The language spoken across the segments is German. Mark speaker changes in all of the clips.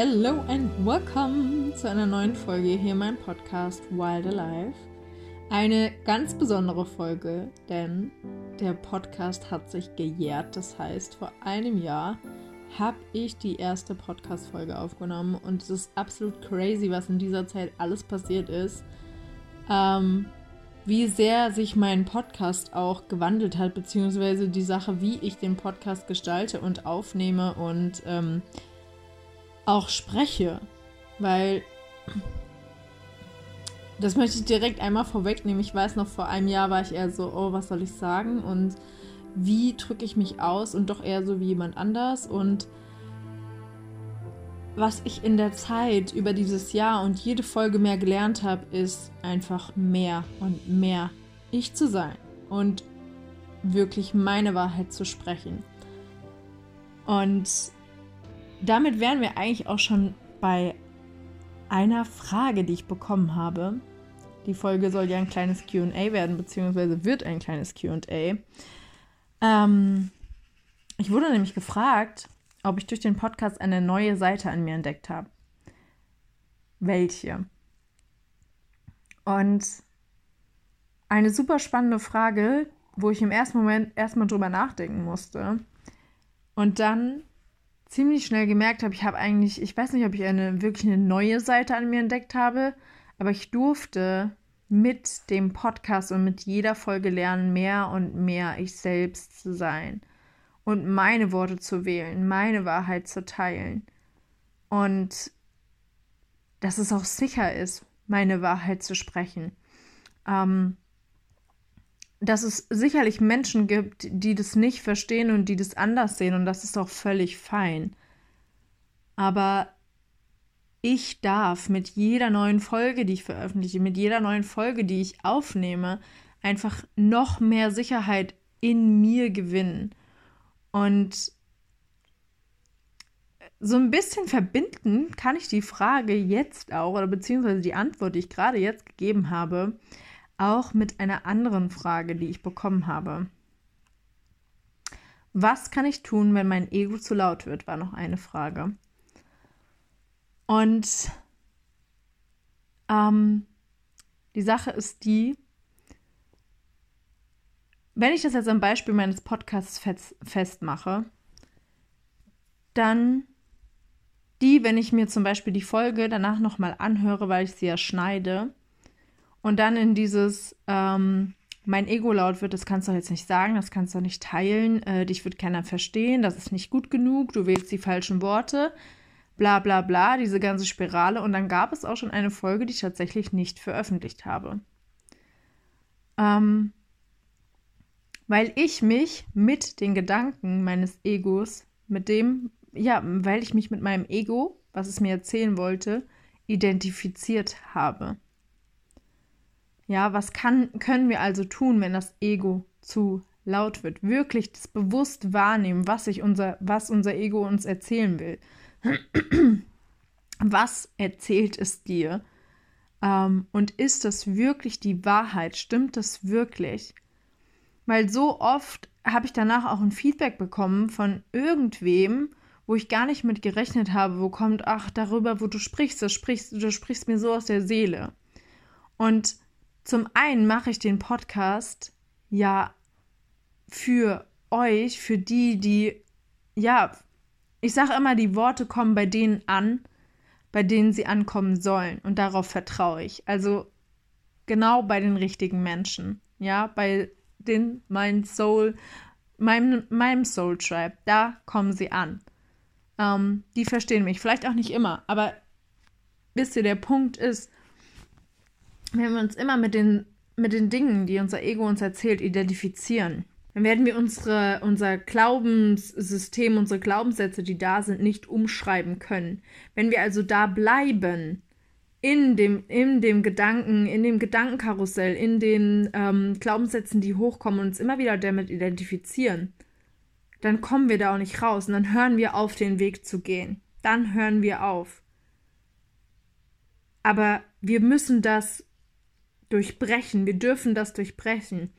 Speaker 1: Hello and welcome zu einer neuen Folge hier in meinem Podcast Wild Alive. Eine ganz besondere Folge, denn der Podcast hat sich gejährt. Das heißt, vor einem Jahr habe ich die erste Podcast-Folge aufgenommen und es ist absolut crazy, was in dieser Zeit alles passiert ist. Ähm, wie sehr sich mein Podcast auch gewandelt hat, beziehungsweise die Sache, wie ich den Podcast gestalte und aufnehme und ähm, auch spreche, weil das möchte ich direkt einmal vorwegnehmen. Ich weiß noch, vor einem Jahr war ich eher so, oh, was soll ich sagen und wie drücke ich mich aus und doch eher so wie jemand anders und was ich in der Zeit über dieses Jahr und jede Folge mehr gelernt habe, ist einfach mehr und mehr ich zu sein und wirklich meine Wahrheit zu sprechen. Und damit wären wir eigentlich auch schon bei einer Frage, die ich bekommen habe. Die Folge soll ja ein kleines QA werden, beziehungsweise wird ein kleines QA. Ähm, ich wurde nämlich gefragt, ob ich durch den Podcast eine neue Seite an mir entdeckt habe. Welche? Und eine super spannende Frage, wo ich im ersten Moment erstmal drüber nachdenken musste. Und dann ziemlich schnell gemerkt habe, ich habe eigentlich, ich weiß nicht, ob ich eine wirklich eine neue Seite an mir entdeckt habe, aber ich durfte mit dem Podcast und mit jeder Folge lernen, mehr und mehr ich selbst zu sein und meine Worte zu wählen, meine Wahrheit zu teilen. Und dass es auch sicher ist, meine Wahrheit zu sprechen. Ähm, dass es sicherlich Menschen gibt, die das nicht verstehen und die das anders sehen und das ist auch völlig fein. Aber ich darf mit jeder neuen Folge, die ich veröffentliche, mit jeder neuen Folge, die ich aufnehme, einfach noch mehr Sicherheit in mir gewinnen. Und so ein bisschen verbinden kann ich die Frage jetzt auch, oder beziehungsweise die Antwort, die ich gerade jetzt gegeben habe, auch mit einer anderen Frage, die ich bekommen habe. Was kann ich tun, wenn mein Ego zu laut wird, war noch eine Frage. Und ähm, die Sache ist die, wenn ich das jetzt am Beispiel meines Podcasts fest, festmache, dann die, wenn ich mir zum Beispiel die Folge danach nochmal anhöre, weil ich sie ja schneide, und dann in dieses, ähm, mein Ego laut wird, das kannst du jetzt nicht sagen, das kannst du nicht teilen, äh, dich wird keiner verstehen, das ist nicht gut genug, du wählst die falschen Worte, bla bla bla, diese ganze Spirale. Und dann gab es auch schon eine Folge, die ich tatsächlich nicht veröffentlicht habe. Ähm, weil ich mich mit den Gedanken meines Egos, mit dem, ja, weil ich mich mit meinem Ego, was es mir erzählen wollte, identifiziert habe. Ja, was kann, können wir also tun, wenn das Ego zu laut wird? Wirklich das bewusst wahrnehmen, was, sich unser, was unser Ego uns erzählen will. was erzählt es dir? Ähm, und ist das wirklich die Wahrheit? Stimmt das wirklich? Weil so oft habe ich danach auch ein Feedback bekommen von irgendwem, wo ich gar nicht mit gerechnet habe, wo kommt, ach, darüber, wo du sprichst, das sprichst, du sprichst mir so aus der Seele. Und zum einen mache ich den Podcast ja für euch, für die, die, ja, ich sage immer, die Worte kommen bei denen an, bei denen sie ankommen sollen. Und darauf vertraue ich. Also genau bei den richtigen Menschen. Ja, bei den, mein Soul, meinem, meinem Soul Tribe. Da kommen sie an. Ähm, die verstehen mich. Vielleicht auch nicht immer, aber wisst ihr, der Punkt ist, wenn wir uns immer mit den, mit den Dingen, die unser Ego uns erzählt, identifizieren, dann werden wir unsere, unser Glaubenssystem, unsere Glaubenssätze, die da sind, nicht umschreiben können. Wenn wir also da bleiben, in dem, in dem Gedanken, in dem Gedankenkarussell, in den ähm, Glaubenssätzen, die hochkommen und uns immer wieder damit identifizieren, dann kommen wir da auch nicht raus und dann hören wir auf, den Weg zu gehen. Dann hören wir auf. Aber wir müssen das durchbrechen. Wir dürfen das durchbrechen.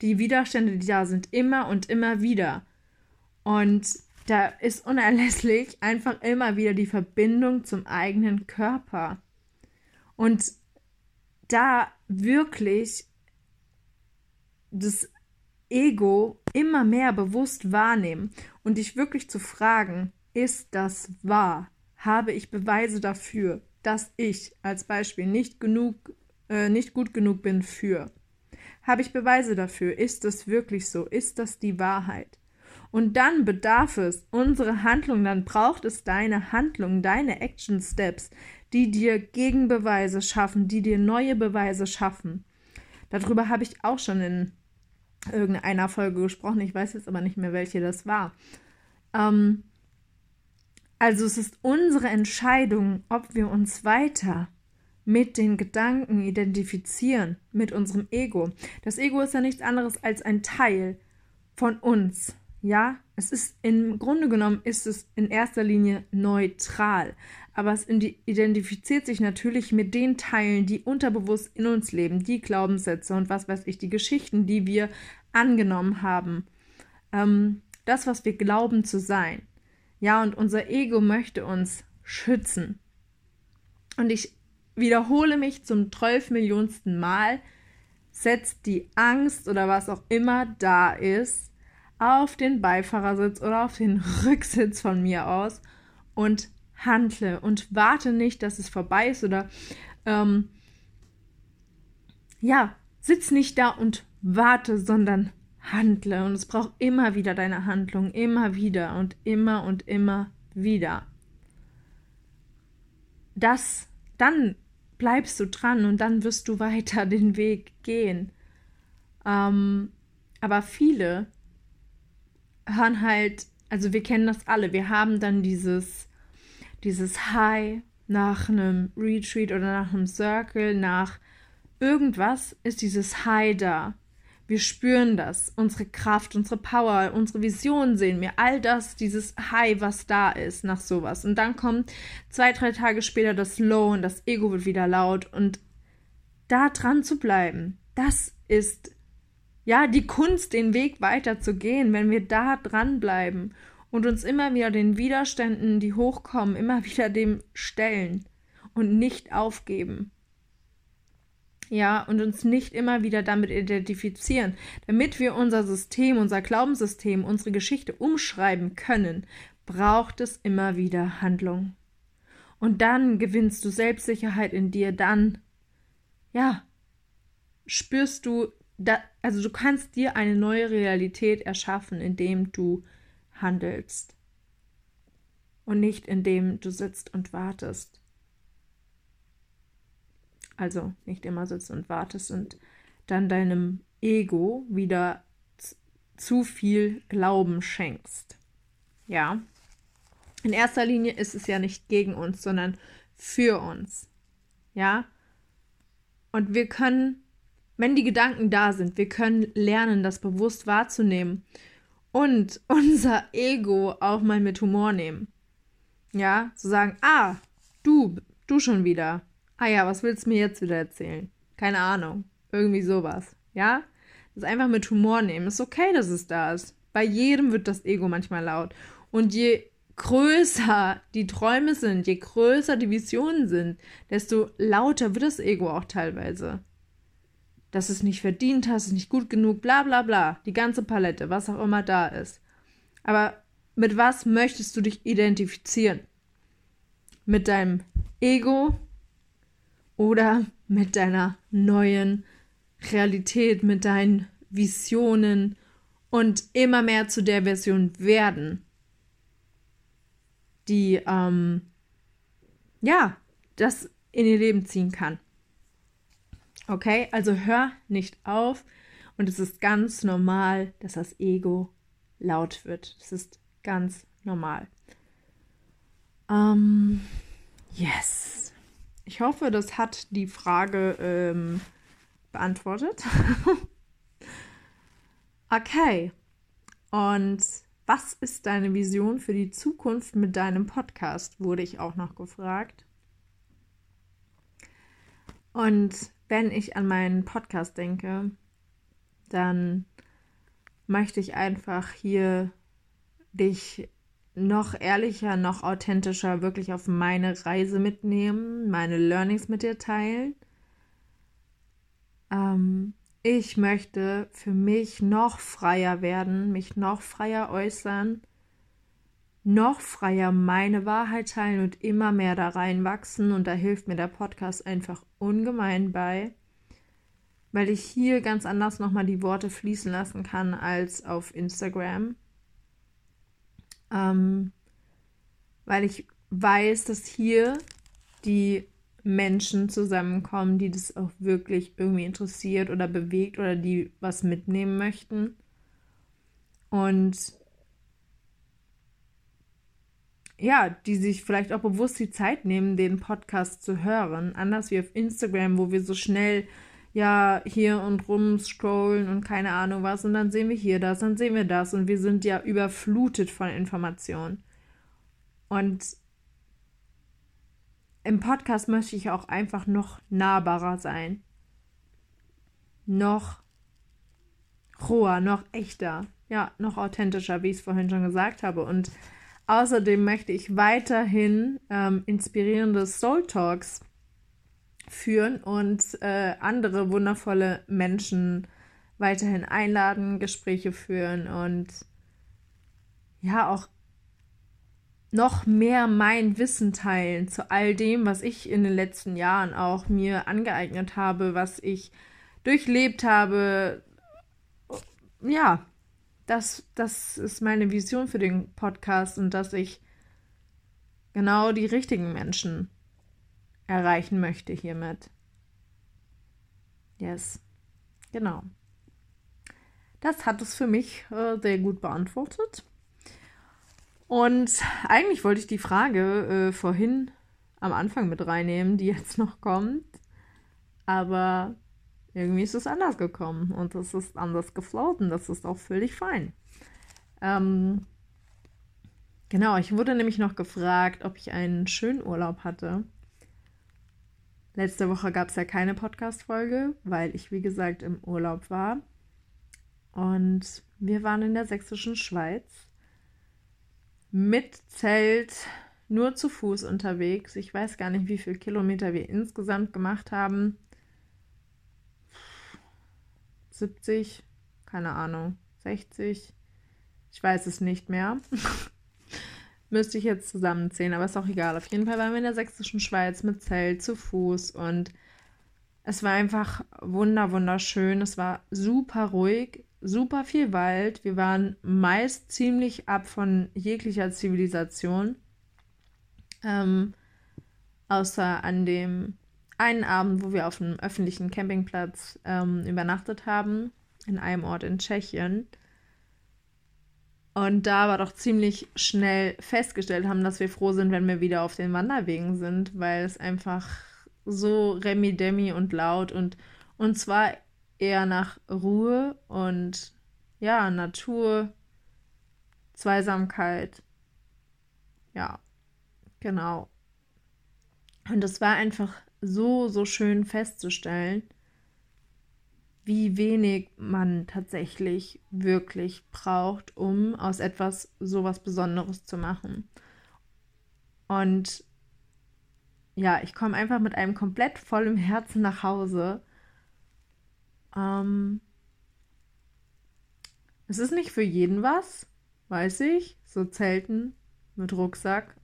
Speaker 1: Die Widerstände, die da sind, immer und immer wieder. Und da ist unerlässlich einfach immer wieder die Verbindung zum eigenen Körper. Und da wirklich das Ego immer mehr bewusst wahrnehmen und dich wirklich zu fragen, ist das wahr? Habe ich Beweise dafür, dass ich als Beispiel nicht genug, äh, nicht gut genug bin für? Habe ich Beweise dafür? Ist das wirklich so? Ist das die Wahrheit? Und dann bedarf es unsere Handlung, dann braucht es deine Handlung, deine Action Steps, die dir Gegenbeweise schaffen, die dir neue Beweise schaffen. Darüber habe ich auch schon in irgendeiner Folge gesprochen. Ich weiß jetzt aber nicht mehr, welche das war. Ähm, also es ist unsere Entscheidung, ob wir uns weiter mit den Gedanken identifizieren, mit unserem Ego. Das Ego ist ja nichts anderes als ein Teil von uns, ja, es ist im Grunde genommen ist es in erster Linie neutral, aber es identifiziert sich natürlich mit den Teilen, die unterbewusst in uns leben, die Glaubenssätze und was weiß ich, die Geschichten, die wir angenommen haben, ähm, das, was wir glauben zu sein. Ja, und unser Ego möchte uns schützen. Und ich wiederhole mich zum 12 Millionsten Mal, setzt die Angst oder was auch immer da ist, auf den Beifahrersitz oder auf den Rücksitz von mir aus und handle und warte nicht, dass es vorbei ist oder ähm, ja, sitz nicht da und warte, sondern handle. Und es braucht immer wieder deine Handlung, immer wieder und immer und immer wieder. Das, dann bleibst du dran und dann wirst du weiter den Weg gehen. Ähm, aber viele hören halt, also wir kennen das alle, wir haben dann dieses, dieses High nach einem Retreat oder nach einem Circle, nach irgendwas ist dieses High da. Wir spüren das, unsere Kraft, unsere Power, unsere Vision sehen wir, all das, dieses High, was da ist nach sowas. Und dann kommt zwei, drei Tage später das Low und das Ego wird wieder laut und da dran zu bleiben, das ist ja, die Kunst, den Weg weiterzugehen, wenn wir da dranbleiben und uns immer wieder den Widerständen, die hochkommen, immer wieder dem stellen und nicht aufgeben. Ja, und uns nicht immer wieder damit identifizieren. Damit wir unser System, unser Glaubenssystem, unsere Geschichte umschreiben können, braucht es immer wieder Handlung. Und dann gewinnst du Selbstsicherheit in dir, dann, ja, spürst du da, also du kannst dir eine neue Realität erschaffen, indem du handelst und nicht indem du sitzt und wartest. Also nicht immer sitzt und wartest und dann deinem Ego wieder zu viel Glauben schenkst. Ja. In erster Linie ist es ja nicht gegen uns, sondern für uns. Ja. Und wir können wenn die Gedanken da sind, wir können lernen, das bewusst wahrzunehmen und unser Ego auch mal mit Humor nehmen. Ja, zu sagen, ah, du, du schon wieder. Ah ja, was willst du mir jetzt wieder erzählen? Keine Ahnung. Irgendwie sowas. Ja? Das einfach mit Humor nehmen. Ist okay, dass es da ist. Bei jedem wird das Ego manchmal laut. Und je größer die Träume sind, je größer die Visionen sind, desto lauter wird das Ego auch teilweise dass es nicht verdient hast, es nicht gut genug, bla bla bla. Die ganze Palette, was auch immer da ist. Aber mit was möchtest du dich identifizieren? Mit deinem Ego oder mit deiner neuen Realität, mit deinen Visionen und immer mehr zu der Version werden, die ähm, ja das in ihr Leben ziehen kann. Okay, also hör nicht auf und es ist ganz normal, dass das Ego laut wird. Das ist ganz normal. Ähm, yes. Ich hoffe, das hat die Frage ähm, beantwortet. okay. Und was ist deine Vision für die Zukunft mit deinem Podcast? Wurde ich auch noch gefragt. Und wenn ich an meinen Podcast denke, dann möchte ich einfach hier dich noch ehrlicher, noch authentischer wirklich auf meine Reise mitnehmen, meine Learnings mit dir teilen. Ähm, ich möchte für mich noch freier werden, mich noch freier äußern, noch freier meine Wahrheit teilen und immer mehr da reinwachsen. Und da hilft mir der Podcast einfach ungemein bei, weil ich hier ganz anders nochmal die Worte fließen lassen kann als auf Instagram ähm, weil ich weiß, dass hier die Menschen zusammenkommen, die das auch wirklich irgendwie interessiert oder bewegt oder die was mitnehmen möchten. Und ja, die sich vielleicht auch bewusst die Zeit nehmen, den Podcast zu hören. Anders wie auf Instagram, wo wir so schnell ja hier und rum scrollen und keine Ahnung was und dann sehen wir hier das, dann sehen wir das und wir sind ja überflutet von Informationen. Und im Podcast möchte ich auch einfach noch nahbarer sein. Noch roher, noch echter, ja, noch authentischer, wie ich es vorhin schon gesagt habe. Und außerdem möchte ich weiterhin ähm, inspirierende Soul Talks führen und äh, andere wundervolle Menschen weiterhin einladen, Gespräche führen und ja auch noch mehr mein Wissen teilen zu all dem, was ich in den letzten Jahren auch mir angeeignet habe, was ich durchlebt habe. Ja, das, das ist meine Vision für den Podcast und dass ich genau die richtigen Menschen erreichen möchte hiermit. Yes, genau. Das hat es für mich äh, sehr gut beantwortet. Und eigentlich wollte ich die Frage äh, vorhin am Anfang mit reinnehmen, die jetzt noch kommt. Aber irgendwie ist es anders gekommen und es ist anders gefloten. Das ist auch völlig fein. Ähm, genau, ich wurde nämlich noch gefragt, ob ich einen schönen Urlaub hatte. Letzte Woche gab es ja keine Podcast-Folge, weil ich, wie gesagt, im Urlaub war. Und wir waren in der sächsischen Schweiz mit Zelt nur zu Fuß unterwegs. Ich weiß gar nicht, wie viele Kilometer wir insgesamt gemacht haben. 70, keine Ahnung, 60. Ich weiß es nicht mehr. Müsste ich jetzt zusammenzählen, aber ist auch egal. Auf jeden Fall waren wir in der sächsischen Schweiz mit Zelt zu Fuß und es war einfach wunder, wunderschön. Es war super ruhig, super viel Wald. Wir waren meist ziemlich ab von jeglicher Zivilisation. Ähm, außer an dem einen Abend, wo wir auf einem öffentlichen Campingplatz ähm, übernachtet haben, in einem Ort in Tschechien. Und da war doch ziemlich schnell festgestellt haben, dass wir froh sind, wenn wir wieder auf den Wanderwegen sind, weil es einfach so remi-demi und laut und, und zwar eher nach Ruhe und ja, Natur, Zweisamkeit. Ja, genau. Und es war einfach so, so schön festzustellen, wie wenig man tatsächlich wirklich braucht, um aus etwas so was Besonderes zu machen. Und ja, ich komme einfach mit einem komplett vollen Herzen nach Hause. Ähm, es ist nicht für jeden was, weiß ich, so Zelten mit Rucksack.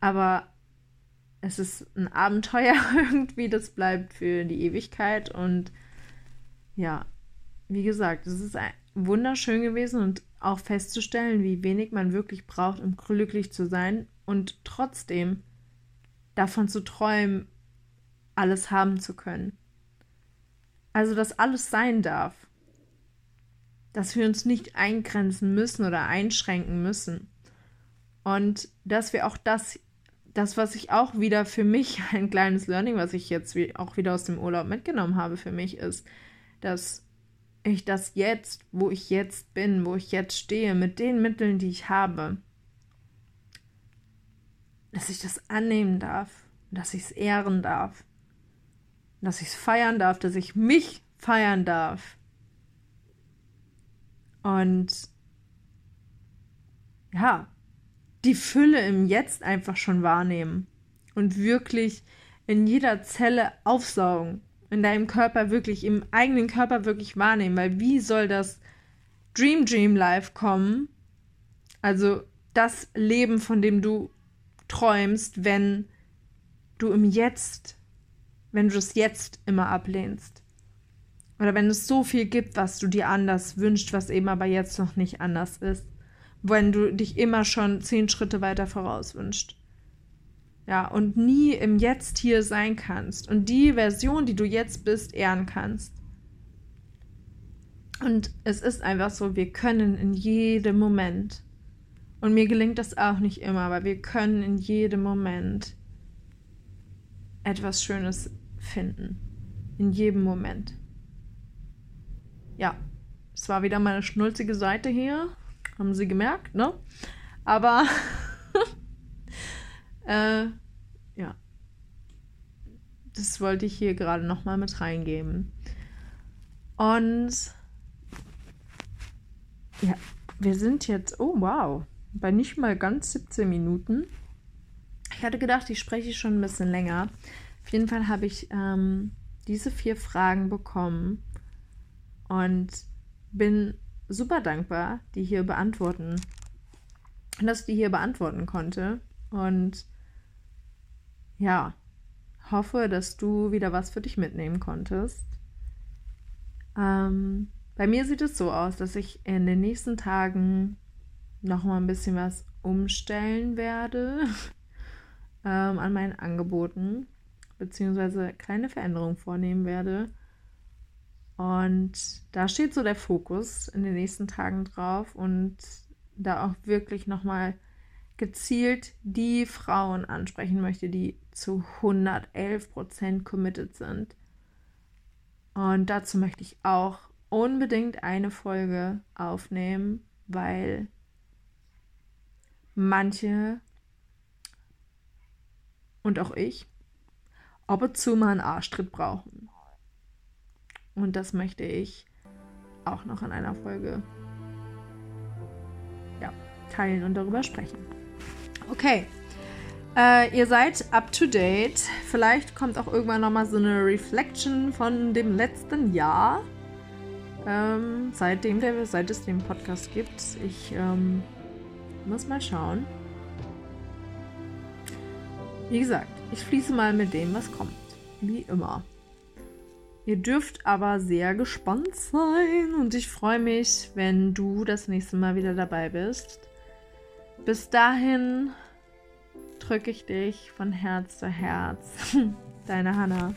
Speaker 1: Aber es ist ein Abenteuer irgendwie, das bleibt für die Ewigkeit und ja, wie gesagt, es ist wunderschön gewesen und auch festzustellen, wie wenig man wirklich braucht, um glücklich zu sein und trotzdem davon zu träumen, alles haben zu können. Also, dass alles sein darf. Dass wir uns nicht eingrenzen müssen oder einschränken müssen. Und dass wir auch das, das, was ich auch wieder für mich, ein kleines Learning, was ich jetzt auch wieder aus dem Urlaub mitgenommen habe für mich, ist, dass ich das jetzt, wo ich jetzt bin, wo ich jetzt stehe, mit den Mitteln, die ich habe, dass ich das annehmen darf, dass ich es ehren darf, dass ich es feiern darf, dass ich mich feiern darf. Und ja, die Fülle im Jetzt einfach schon wahrnehmen und wirklich in jeder Zelle aufsaugen, in deinem Körper wirklich, im eigenen Körper wirklich wahrnehmen, weil wie soll das Dream Dream Life kommen? Also das Leben, von dem du träumst, wenn du im Jetzt, wenn du es jetzt immer ablehnst. Oder wenn es so viel gibt, was du dir anders wünschst, was eben aber jetzt noch nicht anders ist. Wenn du dich immer schon zehn Schritte weiter voraus wünschst. Ja, und nie im Jetzt hier sein kannst und die Version, die du jetzt bist, ehren kannst. Und es ist einfach so, wir können in jedem Moment, und mir gelingt das auch nicht immer, aber wir können in jedem Moment etwas Schönes finden. In jedem Moment. Ja, es war wieder meine schnulzige Seite hier. Haben Sie gemerkt, ne? Aber äh, ja. Das wollte ich hier gerade nochmal mit reingeben. Und ja, wir sind jetzt, oh wow, bei nicht mal ganz 17 Minuten. Ich hatte gedacht, ich spreche schon ein bisschen länger. Auf jeden Fall habe ich ähm, diese vier Fragen bekommen und bin super dankbar, die hier beantworten, dass die hier beantworten konnte. Und ja, hoffe, dass du wieder was für dich mitnehmen konntest. Ähm, bei mir sieht es so aus, dass ich in den nächsten Tagen noch mal ein bisschen was umstellen werde ähm, an meinen Angeboten, beziehungsweise kleine Veränderungen vornehmen werde. Und da steht so der Fokus in den nächsten Tagen drauf und da auch wirklich noch mal gezielt die Frauen ansprechen möchte, die zu 111 Prozent committed sind. Und dazu möchte ich auch unbedingt eine Folge aufnehmen, weil manche und auch ich ab und zu mal einen Arschtritt brauchen. Und das möchte ich auch noch in einer Folge ja, teilen und darüber sprechen. Okay. Äh, ihr seid up to date. Vielleicht kommt auch irgendwann nochmal so eine Reflection von dem letzten Jahr. Ähm, seitdem der, seit es den Podcast gibt. Ich ähm, muss mal schauen. Wie gesagt, ich fließe mal mit dem, was kommt. Wie immer. Ihr dürft aber sehr gespannt sein und ich freue mich, wenn du das nächste Mal wieder dabei bist. Bis dahin drücke ich dich von Herz zu Herz. Deine Hannah.